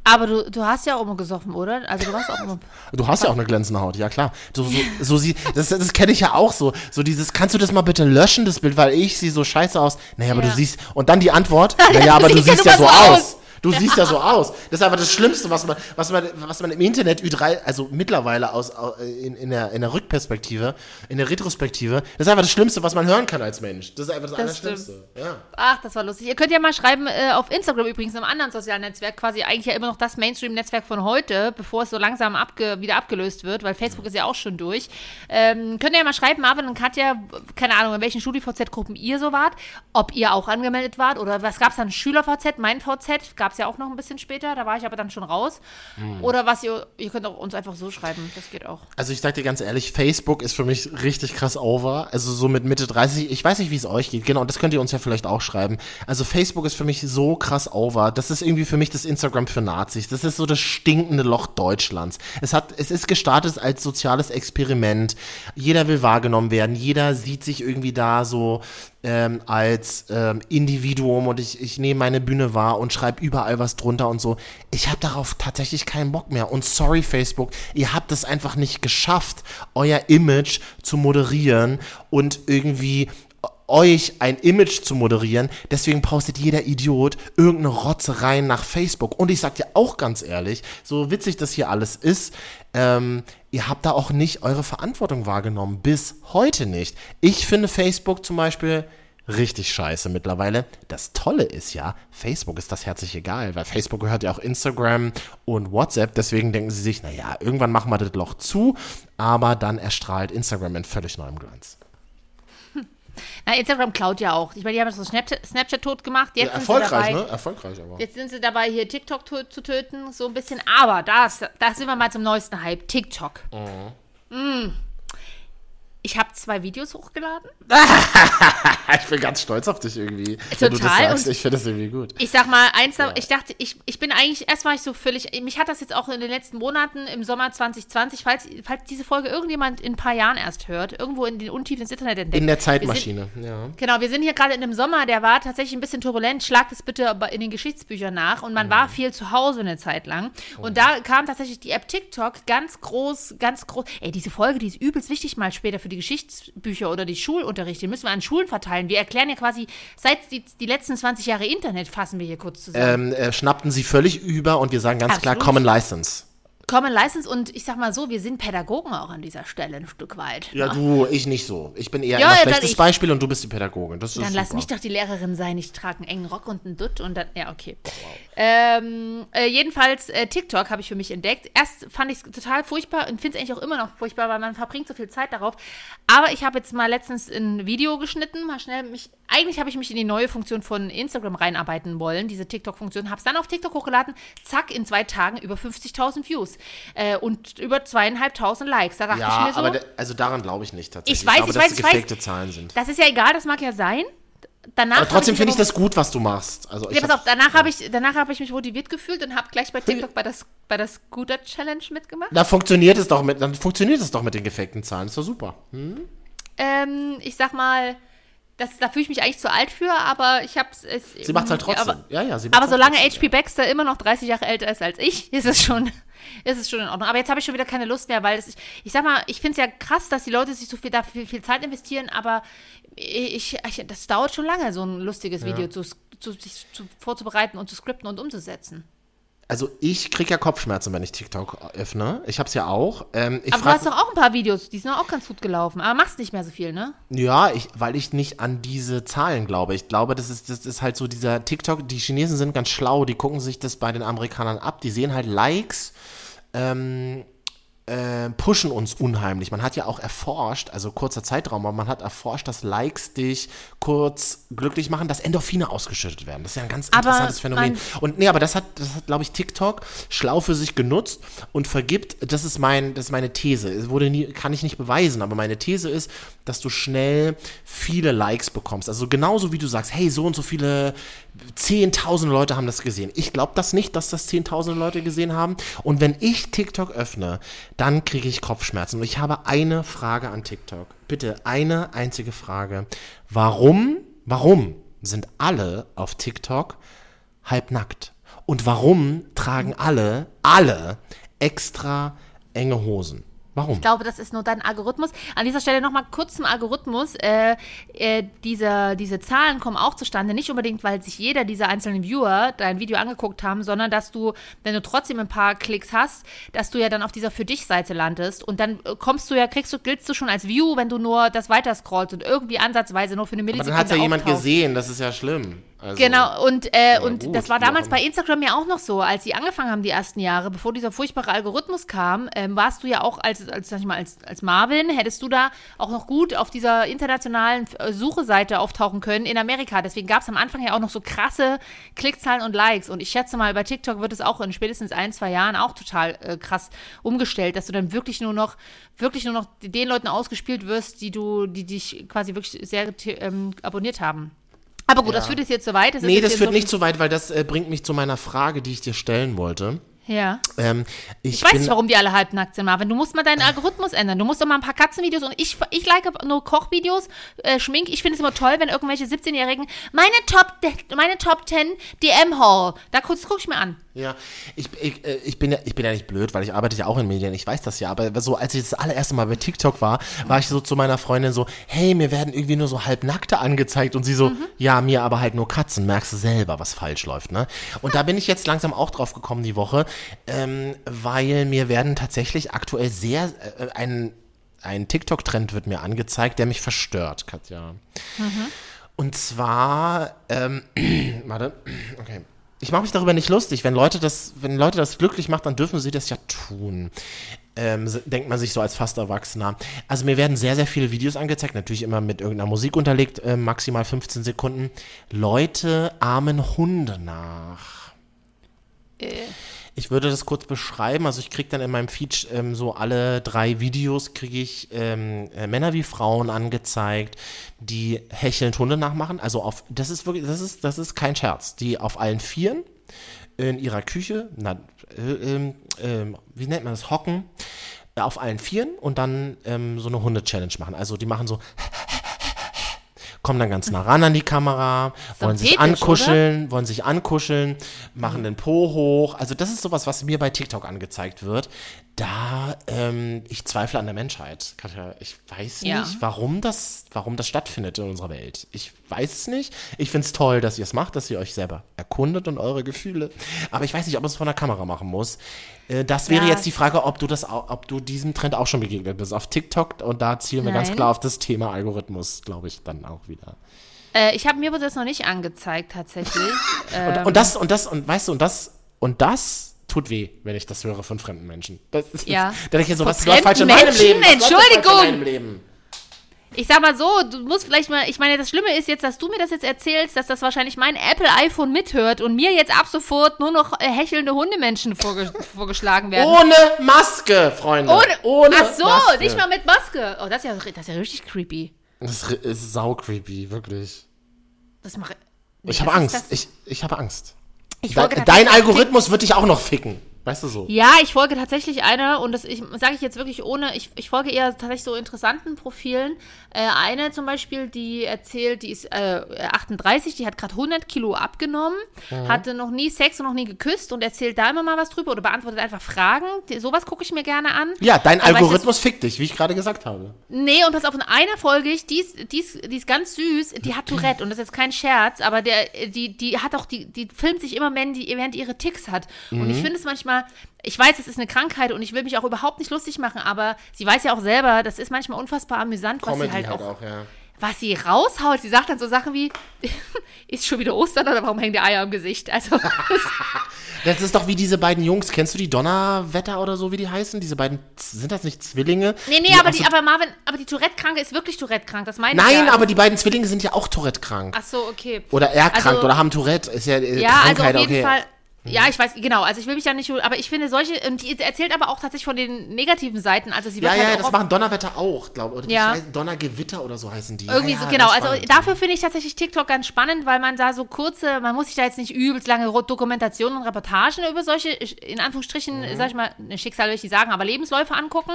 Aber du, du hast ja auch immer gesoffen, oder? Also du warst auch immer. Du hast ja auch eine glänzende Haut, ja klar. So, so, so sie, das, das kenne ich ja auch so. So dieses, kannst du das mal bitte löschen, das Bild, weil ich sehe so scheiße aus. Naja, aber Ja. du siehst, und dann die Antwort, naja, aber du siehst ja so aus. aus. Du siehst ja so aus. Das ist einfach das Schlimmste, was man, was man, was man im Internet Ü3, also mittlerweile aus, au- in, in, der, in der Rückperspektive, in der Retrospektive, das ist einfach das Schlimmste, was man hören kann als Mensch. Das ist einfach das, Allerschlimmste. Ja. Ach, das war lustig. Ihr könnt ja mal schreiben, äh, auf Instagram übrigens, einem anderen sozialen Netzwerk, quasi eigentlich ja immer noch das Mainstream-Netzwerk von heute, bevor es so langsam abge wieder abgelöst wird, weil Facebook ist ja auch schon durch. Ähm, könnt ihr ja mal schreiben, Marvin und Katja, keine Ahnung, in welchen StudiVZ-Gruppen ihr so wart, ob ihr auch angemeldet wart oder was gab es dann? SchülerVZ, mein VZ, gab es ja auch noch ein bisschen später, da war ich aber dann schon raus. Oder was ihr, ihr könnt auch uns einfach so schreiben, das geht auch. Also ich sag dir ganz ehrlich, Facebook ist für mich richtig krass over. Also so mit Mitte 30, ich weiß nicht, wie es euch geht. Genau, das könnt ihr uns ja vielleicht auch schreiben. Also Facebook ist für mich so krass over. Das ist irgendwie für mich das Instagram für Nazis. Das ist so das stinkende Loch Deutschlands. Es hat, es ist gestartet als soziales Experiment. Jeder will wahrgenommen werden. Jeder sieht sich irgendwie da so ähm, als ähm, Individuum und ich, ich nehme meine Bühne wahr und schreibe überall was drunter und so. Ich habe darauf tatsächlich keinen Bock mehr. Und sorry, Facebook, ihr habt es einfach nicht geschafft, euer Image zu moderieren und irgendwie euch ein Image zu moderieren. Deswegen postet jeder Idiot irgendeine Rotze rein nach Facebook. Und ich sag dir auch ganz ehrlich, so witzig das hier alles ist, ähm, ihr habt da auch nicht eure Verantwortung wahrgenommen. Bis heute nicht. Ich finde Facebook zum Beispiel richtig scheiße mittlerweile. Das Tolle ist ja, Facebook ist das herzlich egal, weil Facebook gehört ja auch Instagram und WhatsApp. Deswegen denken sie sich, naja, irgendwann machen wir das Loch zu, aber dann erstrahlt Instagram in völlig neuem Glanz. Na, Instagram klaut ja auch. Ich meine, die haben so Snapchat, Snapchat tot gemacht. Jetzt Ja, sind sie erfolgreich, dabei, ne? Erfolgreich aber. Jetzt sind sie dabei, hier TikTok to zu töten, so ein bisschen. Aber das, da sind wir mal zum neuesten Hype. TikTok. Mm. Ich habe zwei Videos hochgeladen. Ich bin ganz stolz auf dich irgendwie. wenn du das Total, Ich finde das irgendwie gut. Ich sag mal, eins, da- ich dachte, ich, ich bin eigentlich, erst war ich so völlig, mich hat das jetzt auch in den letzten Monaten im Sommer 2020, falls, falls diese Folge irgendjemand in ein paar Jahren erst hört, irgendwo in den Untiefen des Internet entdeckt. In der Wir sind- Zeitmaschine, ja. Genau, wir sind hier gerade in einem Sommer, der war tatsächlich ein bisschen turbulent. Schlagt es bitte in den Geschichtsbüchern nach. Und man Mhm. war viel zu Hause eine Zeit lang. Und da kam tatsächlich die App TikTok ganz groß, ganz groß. Ey, diese Folge, die ist übelst wichtig mal später für die Geschichtsbücher oder die Schulunterrichte. Die müssen wir an Schulen verteilen. Wir erklären ja quasi, seit die, die letzten 20 Jahre Internet, fassen wir hier kurz zusammen. Ähm, äh, schnappten sie völlig über und wir sagen ganz klar Absolut. Common License. Common License und ich sag mal so, wir sind Pädagogen auch an dieser Stelle ein Stück weit. Ja, ne? du, ich nicht so. Ich bin eher Ja, ein ja, schlechtes. Beispiel und du bist die Pädagogin. Das ist Dann lass super. mich doch die Lehrerin sein. Ich trage einen engen Rock und einen Dutt und dann, ja, okay. Ähm, äh, jedenfalls, äh, TikTok habe ich für mich entdeckt. Erst fand ich es total furchtbar und finde es eigentlich auch immer noch furchtbar, weil man verbringt so viel Zeit darauf. Aber ich habe jetzt mal letztens ein Video geschnitten, mal schnell mich, eigentlich habe ich mich in die neue Funktion von Instagram reinarbeiten wollen, diese TikTok-Funktion, habe es dann auf TikTok hochgeladen, zack, in zwei Tagen über 50.000 Views äh, und über zweieinhalbtausend Likes. Da dachte ich Ja, mir so, aber also daran glaube ich nicht tatsächlich. Ich weiß, glaube, ich dass weiß, das ich weiß. gefakte Zahlen sind. das ist ja egal, das mag ja sein. Danach Aber trotzdem finde ich das gut, was du machst. Also ich ja, pass auf, danach habe ich, danach hab ich mich motiviert gefühlt und habe gleich bei TikTok bei der, bei der Scooter-Challenge mitgemacht. Da funktioniert es doch mit, dann funktioniert es doch mit den gefakten Zahlen. Ist doch super. Ähm, ich sag mal, das, da fühle ich mich eigentlich zu alt für, aber ich habe es. Sie macht es halt trotzdem. Aber, ja, ja, sie aber halt solange HP Baxter immer noch 30 Jahre älter ist als ich, ist es schon, ist es schon in Ordnung. Aber jetzt habe ich schon wieder keine Lust mehr, weil ist, ich sag mal, ich finde es ja krass, dass die Leute sich so viel, da viel, viel Zeit investieren, aber ich, ich, das dauert schon lange, so ein lustiges Video zu, zu, sich zu, vorzubereiten und zu skripten und umzusetzen. Also ich kriege ja Kopfschmerzen, wenn ich TikTok öffne. Ich habe es ja auch. Ähm, Aber du hast doch auch ein paar Videos, die sind auch ganz gut gelaufen. Aber machst nicht mehr so viel, ne? Ja, ich, weil ich nicht an diese Zahlen glaube. Ich glaube, das ist, das ist halt so dieser TikTok, die Chinesen sind ganz schlau, die gucken sich das bei den Amerikanern ab, die sehen halt Likes, ähm, äh, pushen uns unheimlich. Man hat ja auch erforscht, also kurzer Zeitraum, aber man hat erforscht, dass Likes dich kurz glücklich machen, dass Endorphine ausgeschüttet werden. Das ist ja ein ganz Aber interessantes Phänomen. Und nee, aber das hat, das hat, glaube ich, TikTok schlau für sich genutzt und vergibt, das ist mein, das ist meine These. Es wurde nie, kann ich nicht beweisen, aber meine These ist, dass du schnell viele Likes bekommst. Also genauso wie du sagst, hey, so und so viele, 10.000 Leute haben das gesehen. Ich glaube das nicht, dass das 10.000 Leute gesehen haben. Und wenn ich TikTok öffne, dann kriege ich Kopfschmerzen. Und ich habe eine Frage an TikTok. Bitte eine einzige Frage. Warum, warum sind alle auf TikTok halbnackt? Und warum tragen alle, alle extra enge Hosen? Warum? Ich glaube, das ist nur dein Algorithmus. An dieser Stelle nochmal kurz zum Algorithmus. Äh, äh, diese, diese Zahlen kommen auch zustande, nicht unbedingt, weil sich jeder dieser einzelnen Viewer dein Video angeguckt haben, sondern dass du, wenn du trotzdem ein paar Klicks hast, dass du ja dann auf dieser Für dich-Seite landest und dann äh, kommst du ja, kriegst du, giltst du schon als View, wenn du nur das weiter scrollst und irgendwie ansatzweise nur für eine Aber Millisekunde dann hat ja jemand gesehen, das ist ja schlimm. Also, Genau, und, äh, und gut, das war damals bei Instagram ja auch noch so, als sie angefangen haben, die ersten Jahre, bevor dieser furchtbare Algorithmus kam, ähm, warst du ja auch als, als, sag ich mal, als, als Marvin, hättest du da auch noch gut auf dieser internationalen äh, Sucheseite auftauchen können in Amerika. Deswegen gab es am Anfang ja auch noch so krasse Klickzahlen und Likes. Und ich schätze mal, bei TikTok wird es auch in spätestens ein, zwei Jahren auch total äh, krass umgestellt, dass du dann wirklich nur noch, wirklich nur noch den Leuten ausgespielt wirst, die du, die dich quasi wirklich sehr ähm, abonniert haben. Aber gut, das führt jetzt zu weit. Das Nee, das führt so nicht so weit, weil das äh, bringt mich zu meiner Frage, die ich dir stellen wollte. Ja. Ähm, ich, Ich weiß nicht, warum die alle halbnackt sind, Marvin. Du musst mal deinen Algorithmus ändern. Du musst doch mal ein paar Katzenvideos und ich, ich like nur Kochvideos, äh, Schmink. Ich finde es immer toll, wenn irgendwelche 17-Jährigen meine Top, meine Top 10 DM-Haul. Da kurz gucke ich mir an. Ja, ich, ich, äh, ich, bin ja, ich bin ja nicht blöd, weil ich arbeite ja auch in Medien, ich weiß das ja, aber so als ich das allererste Mal bei TikTok war, war ich so zu meiner Freundin so, hey, mir werden irgendwie nur so halbnackte angezeigt und sie so, ja, mir aber halt nur Katzen, merkst du selber, was falsch läuft, ne? Und da bin ich jetzt langsam auch drauf gekommen die Woche, ähm, weil mir werden tatsächlich aktuell sehr, äh, ein, ein TikTok-Trend wird mir angezeigt, der mich verstört, Katja. Und zwar, ähm, warte, okay. Ich mache mich darüber nicht lustig. Wenn Leute das, wenn Leute das glücklich macht, dann dürfen sie das ja tun. ähm, denkt man sich so als fast Erwachsener. Also mir werden sehr, sehr viele Videos angezeigt, natürlich immer mit irgendeiner Musik unterlegt, äh, maximal 15 Sekunden. Leute ahmen Hunde nach. Ich würde das kurz beschreiben. Also ich kriege dann in meinem Feed ähm, so alle drei Videos kriege ich ähm, äh, Männer wie Frauen angezeigt, die hechelnd Hunde nachmachen. Also auf das ist wirklich das ist das ist kein Scherz. Die auf allen Vieren in ihrer Küche, na, äh, ähm, wie nennt man das, hocken äh, auf allen Vieren und dann ähm, so eine Hunde-Challenge machen. Also die machen so kommen dann ganz nah ran an die Kamera, wollen sich ankuscheln, wollen sich ankuscheln, machen den Po hoch. Also das ist sowas, was mir bei TikTok angezeigt wird. Da, ähm, ich zweifle an der Menschheit, Katja. Ich weiß Ja. nicht, warum das, warum das stattfindet in unserer Welt. Ich weiß es nicht. Ich finde es toll, dass ihr es macht, dass ihr euch selber erkundet und eure Gefühle. Aber ich weiß nicht, ob man es von der Kamera machen muss. Äh, das wäre Ja. jetzt die Frage, ob du das, ob du diesem Trend auch schon begegnet bist auf TikTok. Und da zielen wir ganz klar auf das Thema Algorithmus, glaube ich, dann auch wieder. Äh, ich habe mir das noch nicht angezeigt, tatsächlich. Und, ähm, und das, und das, und weißt du, und das, und das tut weh, wenn ich das höre von fremden Menschen. Das ist, Ja. Da denke ich so, was läuft falsch in meinem Leben? Was Entschuldigung. In meinem Leben? Ich sag mal so, du musst vielleicht mal, ich meine, das Schlimme ist jetzt, dass du mir das jetzt erzählst, dass das wahrscheinlich mein Apple iPhone mithört und mir jetzt ab sofort nur noch äh, hechelnde Hundemenschen vorge vorgeschlagen werden. Ohne Maske, Freunde. Ohne, Ohne ach so, Maske. nicht mal mit Maske. Oh, das ist ja, das ist ja richtig creepy. Das ist, sau creepy, wirklich. Das mache Ich habe Angst. Ich, ich habe Angst. Ich Dein, folge dein Algorithmus wird dich auch noch ficken. Weißt du so? Ja, ich folge tatsächlich einer und das sage ich jetzt wirklich ohne, ich, ich folge eher tatsächlich so interessanten Profilen. Äh, eine zum Beispiel, die erzählt, die ist äh, 38, die hat gerade 100 Kilo abgenommen, hatte noch nie Sex und noch nie geküsst und erzählt da immer mal was drüber oder beantwortet einfach Fragen. Die, sowas gucke ich mir gerne an. Ja, dein Aber Algorithmus fickt dich, wie ich gerade gesagt habe. Nee, und pass auf, in einer Folge ich, die ist, die, ist, die ist ganz süß, die hat Tourette und das ist jetzt kein Scherz, aber der, die, die hat auch, die, die filmt sich immer, wenn die, während ihre Ticks hat. Und ich finde es manchmal, ich weiß, es ist eine Krankheit und ich will mich auch überhaupt nicht lustig machen, aber sie weiß ja auch selber, das ist manchmal unfassbar amüsant, was sie halt, auch, ja. was sie raushaut. Sie sagt dann so Sachen wie, ist schon wieder Ostern oder warum hängen die Eier im Gesicht? Also, Das ist doch wie diese beiden Jungs. Kennst du die Donnerwetter oder so, wie die heißen? Diese beiden, sind das nicht Zwillinge? nee, nee, Die aber, auch die, so- aber Marvin, aber die Tourette-Kranke ist wirklich Tourette-krank, das meine ich Nein, ja. aber die beiden Zwillinge sind ja auch Tourette-krank. Ach so, okay. Oder erkrankt Also- oder haben Tourette. Ist ja, äh, Ja, also Krankheit, auf jeden okay. Fall. Ja, ich weiß, genau. Also ich will mich da nicht, aber ich finde solche, und die erzählt aber auch tatsächlich von den negativen Seiten. Also sie wird Ja, ja, halt das auch machen Donnerwetter auch, glaube ich. Ja. Ja. Donnergewitter oder so heißen die. irgendwie ja, so, ja, genau. Also spannend. dafür finde ich tatsächlich TikTok ganz spannend, weil man da so kurze, man muss sich da jetzt nicht übelst lange Dokumentationen und Reportagen über solche, in Anführungsstrichen, Mhm. sag ich mal, ne, Schicksal will ich nicht sagen, aber Lebensläufe angucken,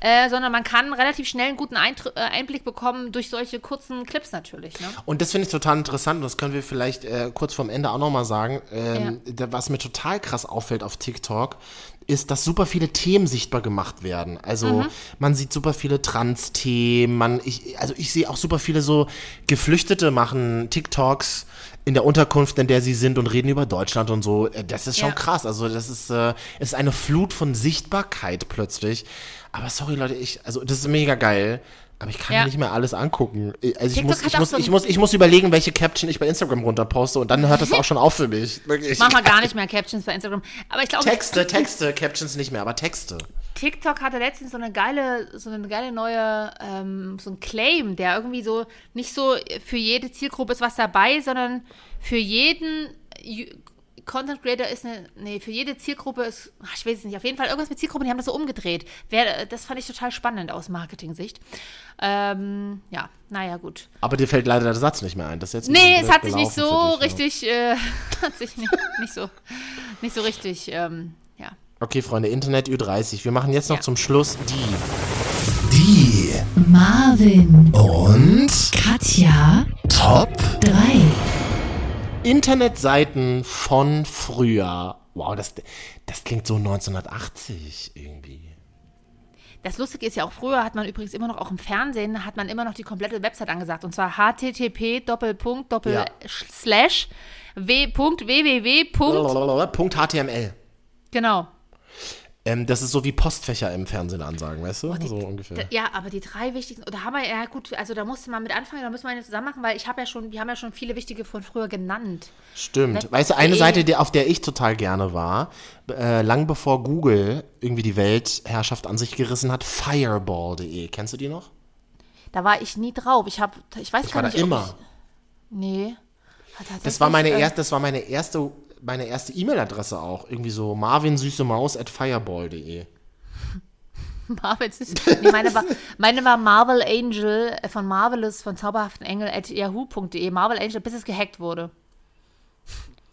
äh, sondern man kann relativ schnell einen guten Eintr äh, Einblick bekommen durch solche kurzen Clips natürlich. Ne? Und das finde ich total interessant und das können wir vielleicht äh, kurz vorm Ende auch nochmal sagen. Ähm, da, was mir total krass auffällt auf TikTok, ist, dass super viele Themen sichtbar gemacht werden. Also Mhm. man sieht super viele Trans-Themen, man, ich, also ich sehe auch super viele so Geflüchtete machen TikToks in der Unterkunft, in der sie sind und reden über Deutschland und so. Äh, Das ist schon Ja. krass. Also das ist, äh, ist eine Flut von Sichtbarkeit plötzlich. Aber sorry Leute, ich, also das ist mega geil. Aber ich kann Ja. mir nicht mehr alles angucken. Also ich muss, ich, muss, so ich, muss, ich muss überlegen, welche Caption ich bei Instagram runterposte und dann hört das auch schon auf für mich. Machen wir gar nicht mehr Captions bei Instagram. Aber ich glaube, Texte, Texte, Captions nicht mehr, aber Texte. TikTok hatte letztens so eine geile, so eine geile neue, ähm, so ein Claim, der irgendwie so nicht so für jede Zielgruppe ist was dabei, sondern für jeden Content Creator ist eine, nee, für jede Zielgruppe ist, ach, ich weiß es nicht, auf jeden Fall irgendwas mit Zielgruppen, die haben das so umgedreht. Wer, das fand ich total spannend aus Marketing-Sicht. Ähm, ja, naja, gut. Aber dir fällt leider der Satz nicht mehr ein. Das ist jetzt ein Nee, es hat sich nicht so dich, ja. richtig, äh, hat sich nicht, nicht so, nicht so richtig, ähm, ja. Okay, Freunde, Internet Ü30. Wir machen jetzt noch Ja. zum Schluss die. Die Marvin und Katja Top 3. Internetseiten von früher. Wow, das, das klingt so 1980 irgendwie. Das Lustige ist ja auch, früher hat man übrigens immer noch, auch im Fernsehen, hat man immer noch die komplette Website angesagt. Und zwar http Doppelpunkt Doppel Ja. Slash w. Punkt www. Punkt, Punkt HTML. genau. Ähm, das ist so wie Postfächer im Fernsehen ansagen, weißt du? die- so ungefähr. Da- Ja, aber die drei wichtigsten, oder haben wir, ja gut, also da musste man mit anfangen, da müssen wir jetzt zusammen machen, weil ich habe ja schon, wir haben ja schon viele wichtige von früher genannt. Stimmt. Web- Weißt du, eine de. Seite, die, auf der ich total gerne war, äh, lang bevor Google irgendwie die Weltherrschaft an sich gerissen hat, fireball.de. Kennst du die noch? Da war ich nie drauf. Ich habe, ich weiß Ich gar war da nicht, ob immer. Ich, nee. Das war meine äh, erste, das war meine erste, meine erste E-Mail-Adresse auch. Irgendwie so marvinsüßemaus at fireball.de. Marvel nee, meine, war, meine war Marvel Angel äh, von Marvelous, von zauberhaften Engel at yahoo.de. Marvel Angel, bis es gehackt wurde.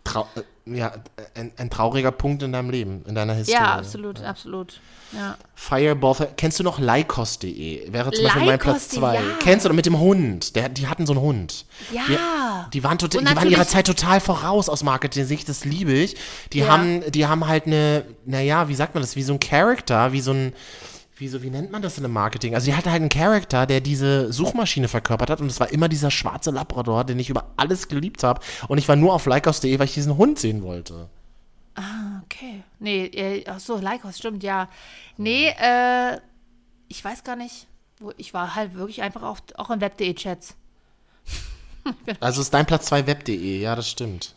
Trau äh, ja, ein, ein trauriger Punkt in deinem Leben, in deiner Historie. Ja, absolut, absolut. Ja. Fireball, kennst du noch Lycos.de? Wäre zum Beispiel mein Platz Lycos.de, 2. ja. Kennst du noch mit dem Hund? Der, die hatten so einen Hund. Ja. Die, die waren total, die waren ihrer Zeit total voraus aus Marketing-Sicht, das liebe ich. Die Ja. haben, die haben halt eine, naja, wie sagt man das, wie so ein Charakter, wie so ein, wie so, wie nennt man das in einem Marketing? Also die hatte halt einen Charakter, der diese Suchmaschine verkörpert hat und es war immer dieser schwarze Labrador, den ich über alles geliebt habe und ich war nur auf Lycos.de, weil ich diesen Hund sehen wollte. Okay. Nee, äh, ach so, Lycos, stimmt, ja. Nee, äh, ich weiß gar nicht. Wo, ich war halt wirklich einfach auf, auch in Web.de-Chats. Also ist dein Platz 2 web.de, ja, das stimmt.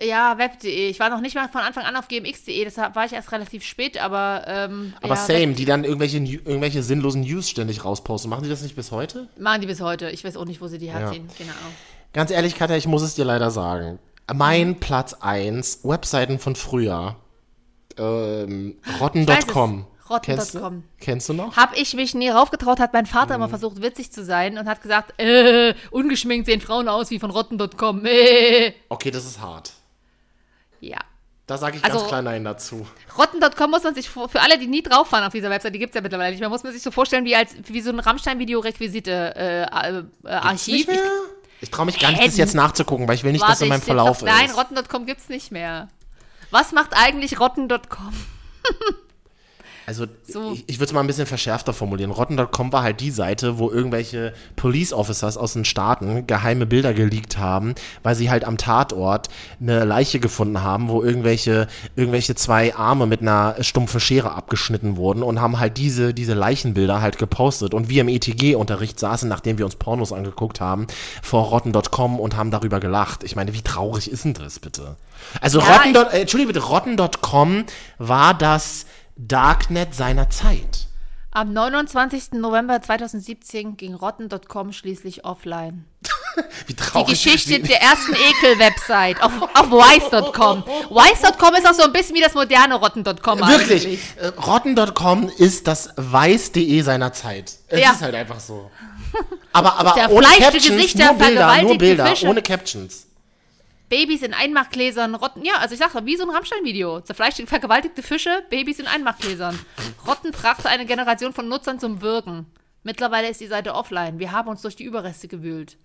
Ja, Web.de. Ich war noch nicht mal von Anfang an auf gmx.de, deshalb war ich erst relativ spät, aber. Ähm, Aber ja, same, die dann irgendwelche, irgendwelche sinnlosen News ständig rausposten. Machen die das nicht bis heute? Machen die bis heute. Ich weiß auch nicht, wo sie die Ja. herziehen. Genau. Ganz ehrlich, Katja, ich muss es dir leider sagen. Mein Platz 1, Webseiten von früher. Ähm, rotten.com. Rotten.com. Kennst du, kennst du noch? Hab ich mich nie raufgetraut, hat mein Vater Mhm. immer versucht, witzig zu sein und hat gesagt, äh, ungeschminkt sehen Frauen aus wie von Rotten.com. Äh. Okay, das ist hart. Ja. Da sage ich ganz Also- klar Nein dazu. Rotten.com muss man sich, für alle, die nie drauf waren auf dieser Website, die gibt es ja mittlerweile nicht mehr, muss man sich so vorstellen wie, als, wie so ein Rammstein-Video-Requisite-Archiv. Äh, äh, Archiv. Mehr? Ich traue mich gar nicht, das jetzt nachzugucken, weil ich will nicht, dass Warte, in meinem ich- Verlauf Nein, ist. Rotten.com gibt es nicht mehr. Was macht eigentlich Rotten.com? Also So. ich, ich würde es mal ein bisschen verschärfter formulieren. Rotten.com war halt die Seite, wo irgendwelche Police Officers aus den Staaten geheime Bilder geleakt haben, weil sie halt am Tatort eine Leiche gefunden haben, wo irgendwelche, irgendwelche zwei Arme mit einer stumpfen Schere abgeschnitten wurden und haben halt diese, diese Leichenbilder halt gepostet. Und wir im ETG-Unterricht saßen, nachdem wir uns Pornos angeguckt haben, vor Rotten.com und haben darüber gelacht. Ich meine, wie traurig ist denn das bitte? Also Ja, Rotten. Äh, Entschuldige bitte, Rotten.com war das Darknet seiner Zeit. Am 29. November 2017 ging Rotten.com schließlich offline. Wie Die traurig. Geschichte wie, der ersten Ekel-Website auf, auf Wise.com. Wise.com ist auch so ein bisschen wie das moderne Rotten.com Wirklich. eigentlich. Äh, Rotten.com ist das weiß.de seiner Zeit. Es Ja. ist halt einfach so. Aber, aber Der ohne Captions, Gesichter, nur Bilder, nur Bilder, ohne Captions. Babys in Einmachgläsern, Rotten. Ja, also ich sag wie so ein Rammstein-Video. Zerfleischte, vergewaltigte Fische, Babys in Einmachgläsern. Rotten brachte eine Generation von Nutzern zum Wirken. Mittlerweile ist die Seite offline. Wir haben uns durch die Überreste gewühlt.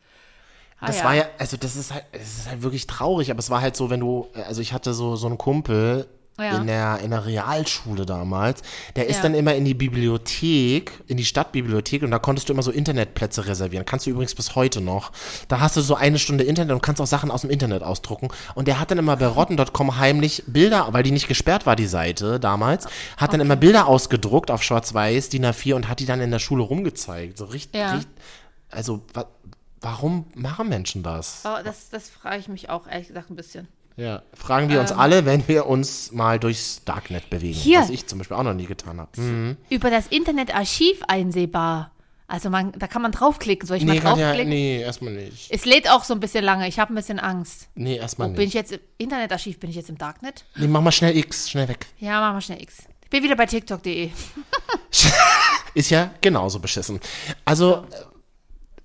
Ah, Das war ja, also das ist halt, es ist halt wirklich traurig, aber es war halt so, wenn du, also ich hatte so, so einen Kumpel Ja. in der, in der Realschule damals, der ist Ja. dann immer in die Bibliothek, in die Stadtbibliothek und da konntest du immer so Internetplätze reservieren. Kannst du übrigens bis heute noch. Da hast du so eine Stunde Internet und kannst auch Sachen aus dem Internet ausdrucken. Und der hat dann immer bei rotten.com heimlich Bilder, weil die nicht gesperrt war, die Seite damals, hat dann immer Bilder ausgedruckt auf schwarz-weiß, DIN A4 und hat die dann in der Schule rumgezeigt. So richtig, Ja. richtig also, wa warum machen Menschen das? Oh, das, das frage ich mich auch, ehrlich gesagt, ein bisschen. Ja, fragen wir uns alle, wenn wir uns mal durchs Darknet bewegen. Ähm. Hier. Was ich zum Beispiel auch noch nie getan habe. Hm. Über das Internetarchiv einsehbar. Also man, da kann man draufklicken. Soll ich Nee, mal draufklicken? nee, erstmal nicht. Es lädt auch so ein bisschen lange. Ich habe ein bisschen Angst. Nee, erstmal Bin ich nicht. jetzt im Internetarchiv? Bin ich jetzt im Darknet? Nee, mach mal schnell X, schnell weg. Ja, machen wir schnell X. Ich bin wieder bei TikTok.de. Ist ja genauso beschissen. Also,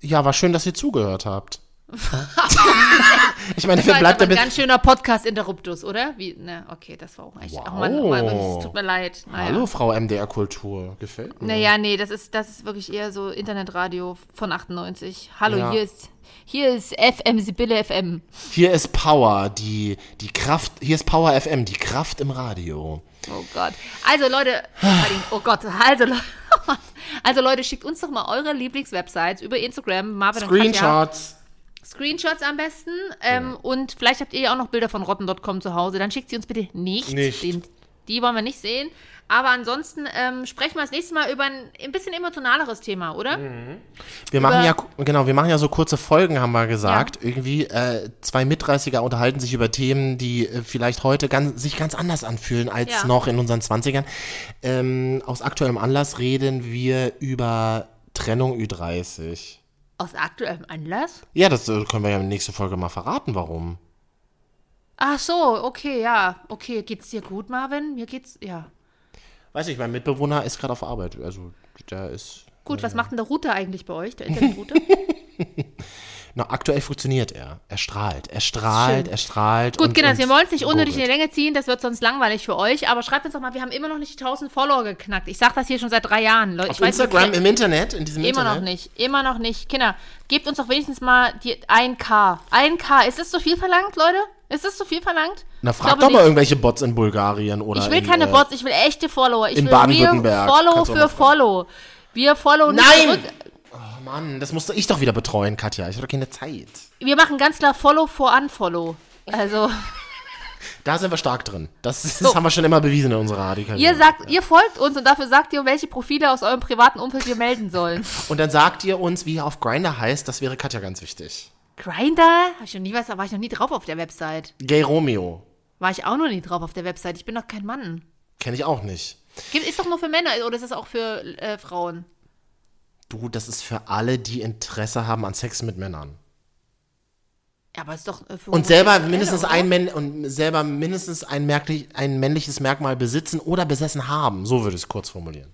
äh, ja, war schön, dass ihr zugehört habt. ich meine, wer bleibt aber ein damit? ganz schöner Podcast-Interruptus, oder? Wie, ne, okay, das war auch echt. Wow. Ach Mann, oh Mann, es tut mir leid. Naja. Hallo, Frau MDR Kultur. Gefällt mir. Naja, nee, das ist, das ist wirklich eher so Internetradio von 98. Hallo, Ja. hier ist hier ist FM, Sibylle FM. Hier ist Power, die, die Kraft, hier ist Power FM, die Kraft im Radio. Oh Gott. Also Leute, oh Gott, also, also Leute, schickt uns doch mal eure Lieblingswebsites über Instagram, Marvin und Katja. Screenshots. Am besten. Ähm, Und vielleicht habt ihr ja auch noch Bilder von rotten.com zu Hause. Dann schickt sie uns bitte nicht. Nicht. Den, Die wollen wir nicht sehen. Aber ansonsten ähm, sprechen wir das nächste Mal über ein, ein bisschen emotionaleres Thema, oder? Wir machen Über- ja, genau, wir machen ja so kurze Folgen, haben wir gesagt. Irgendwie, äh, zwei Mitdreißiger unterhalten sich über Themen, die äh, vielleicht heute ganz, sich ganz anders anfühlen als Ja. noch in unseren Zwanzigern. Ähm, aus aktuellem Anlass reden wir über Trennung Ü30. Aus aktuellem Anlass? Ja, das äh, können wir ja in der nächsten Folge mal verraten, warum. Ach so, okay, ja. Okay, geht's dir gut, Marvin? Mir geht's, ja. Weiß ich, mein Mitbewohner ist gerade auf Arbeit. Also, der ist. Gut, was macht denn der Router eigentlich bei euch, der Internetrouter? Na, aktuell funktioniert er. Er strahlt. Er strahlt, er strahlt. Gut, und- genau, und wir wollen es nicht unnötig in die. Länge ziehen, das wird sonst langweilig für euch, aber schreibt uns doch mal, wir haben immer noch nicht die 1000 Follower geknackt. Ich sag das hier schon seit drei Jahren, Leute. Auf Instagram, nicht, im Internet, in diesem Immer Internet. noch nicht, immer noch nicht. Kinder, gebt uns doch wenigstens mal die 1K. 1K, ist das zu viel verlangt, Leute? Ist das zu viel verlangt? Na, frag glaube doch mal nicht. irgendwelche Bots in Bulgarien oder Ich will in, keine äh, Bots, ich will echte Follower. Ich in will Baden-Württemberg. Follow für. Follow. Wir followen Nein! zurück. Mann, das musste ich doch wieder betreuen, Katja. Ich habe keine Zeit. Wir machen ganz klar Follow for Unfollow. Also, Da sind wir stark drin. Das, das So. haben wir schon immer bewiesen in unserer Radikalisierung. ihr sagt, ihr folgt uns und dafür sagt ihr, welche Profile aus eurem privaten Umfeld wir melden sollen. Und dann sagt ihr uns, wie ihr auf Grinder heißt. Das wäre Katja ganz wichtig. Grinder? Hab ich noch nie was, da war ich noch nie drauf auf der Website. Gay Romeo. War ich auch noch nie drauf auf der Website. Ich bin doch kein Mann. Kenne ich auch nicht. Ist doch nur für Männer oder ist das auch für äh, Frauen? Du, das ist für alle, die Interesse haben an Sex mit Männern. Ja, aber ist doch äh, für Und selber mindestens ein Männ und selber mindestens ein, merklich, ein männliches Merkmal besitzen oder besessen haben. So würde ich es kurz formulieren.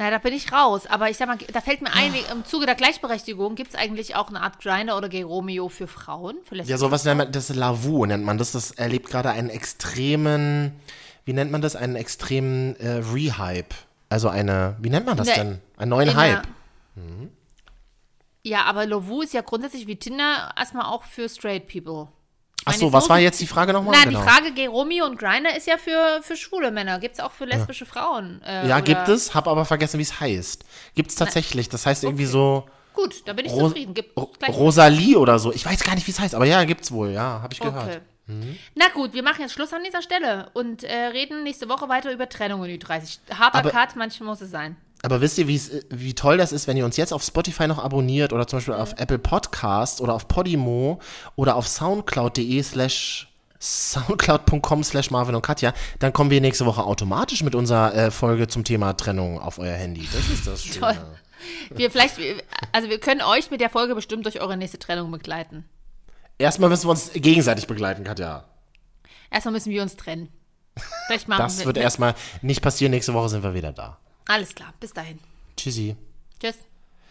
Ja, da bin ich raus. Aber ich sag mal, da fällt mir ein, im Zuge der Gleichberechtigung gibt es eigentlich auch eine Art Grinder oder Gay Romeo für Frauen? Für Ja, sowas nennt man, das Lavu nennt man das. Das erlebt gerade einen extremen, wie nennt man das? Einen extremen äh, Rehype. Also eine, wie nennt man das der- denn? Einen neuen Hype. der- Ja, aber Lovu ist ja grundsätzlich wie Tinder erstmal auch für straight people. Ich Ach meine, so, jetzt was war jetzt die Frage nochmal? Nein, Genau. die Frage Romeo und Grinder ist ja für, für schwule Männer. Gibt es auch für lesbische Frauen? Äh, Ja, gibt es, hab aber vergessen, wie es heißt. Gibt es tatsächlich. Das heißt irgendwie so Gut, da bin ich Ro zufrieden. Gleich- Rosalie oder so. Ich weiß gar nicht, wie es heißt, aber ja, gibt's wohl, ja, habe ich gehört. Okay. Na gut, wir machen jetzt Schluss an dieser Stelle und äh, reden nächste Woche weiter über Trennung in Ü30. Harter Aber- Cut, manchmal muss es sein. Aber wisst ihr, äh, wie toll das ist, wenn ihr uns jetzt auf Spotify noch abonniert oder zum Beispiel auf Apple Podcast oder auf Podimo oder auf soundcloud.de slash soundcloud.com slash Marvin und Katja, dann kommen wir nächste Woche automatisch mit unserer äh, Folge zum Thema Trennung auf euer Handy. Das ist das Schöne. Toll. Wir vielleicht, also wir können euch mit der Folge bestimmt durch eure nächste Trennung begleiten. Erstmal müssen wir uns gegenseitig begleiten, Katja. Erstmal müssen wir uns trennen. Vielleicht machen Das wir. wird erstmal nicht passieren. Nächste Woche sind wir wieder da. Alles klar, bis dahin. Tschüssi. Tschüss.